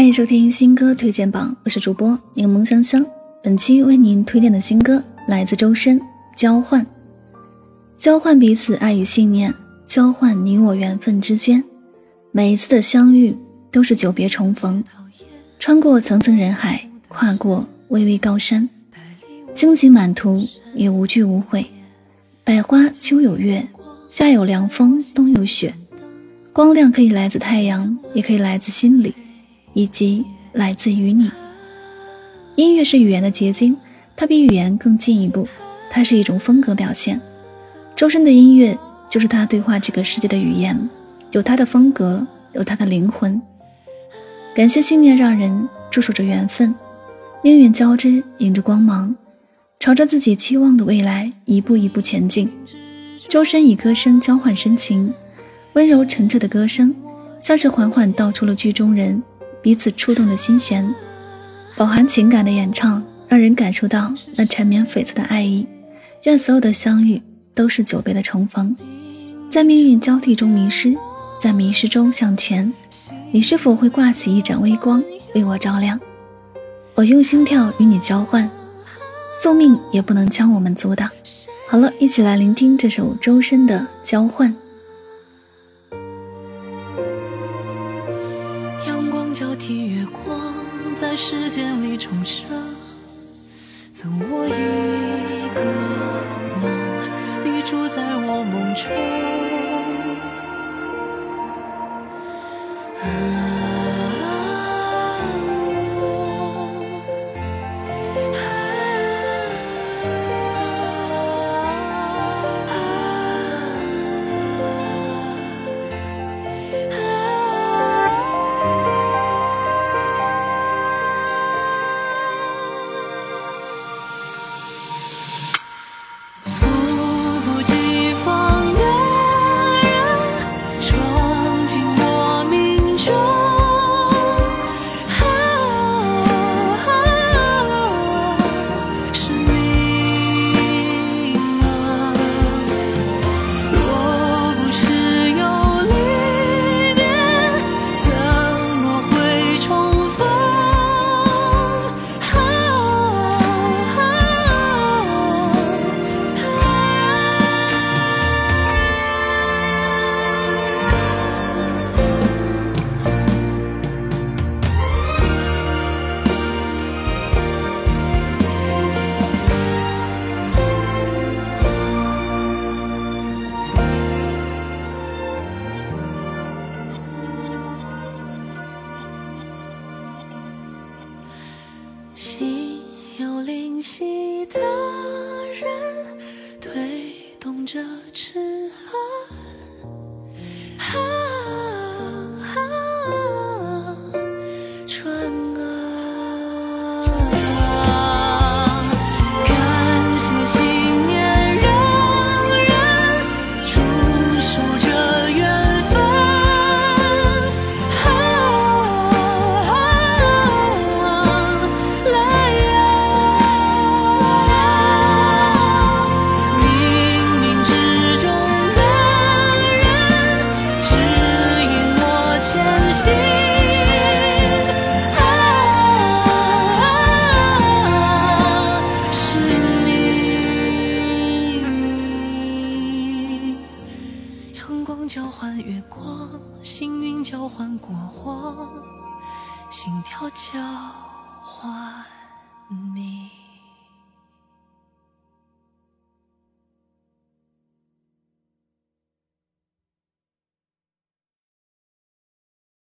欢迎收听新歌推荐榜，我是主播柠檬香香。本期为您推荐的新歌来自周深，《交换》。交换彼此爱与信念，交换你我缘分之间。每一次的相遇都是久别重逢，穿过层层人海，跨过巍巍高山，荆棘满途也无惧无悔。百花秋有月，夏有凉风，冬有雪。光亮可以来自太阳，也可以来自心里，以及来自于你。音乐是语言的结晶，它比语言更进一步，它是一种风格表现。周深的音乐就是他对话这个世界的语言，有他的风格，有他的灵魂。感谢信念让人驻守着缘分，命运交织，迎着光芒，朝着自己期望的未来一步一步前进。周深以歌声交换深情。温柔澄澈的歌声，像是缓缓道出了剧中人彼此触动的心弦，饱含情感的演唱，让人感受到那缠绵悱恻的爱意。愿所有的相遇都是久别的重逢，在命运交替中迷失，在迷失中向前。你是否会挂起一盏微光为我照亮？我用心跳与你交换，宿命也不能将我们阻挡。好了，一起来聆听这首周深的《交换》。时间里重生，赠我一个梦，你住在我梦中。心有灵犀的人，推动着翅换月光，幸运交换过往，心跳交换你。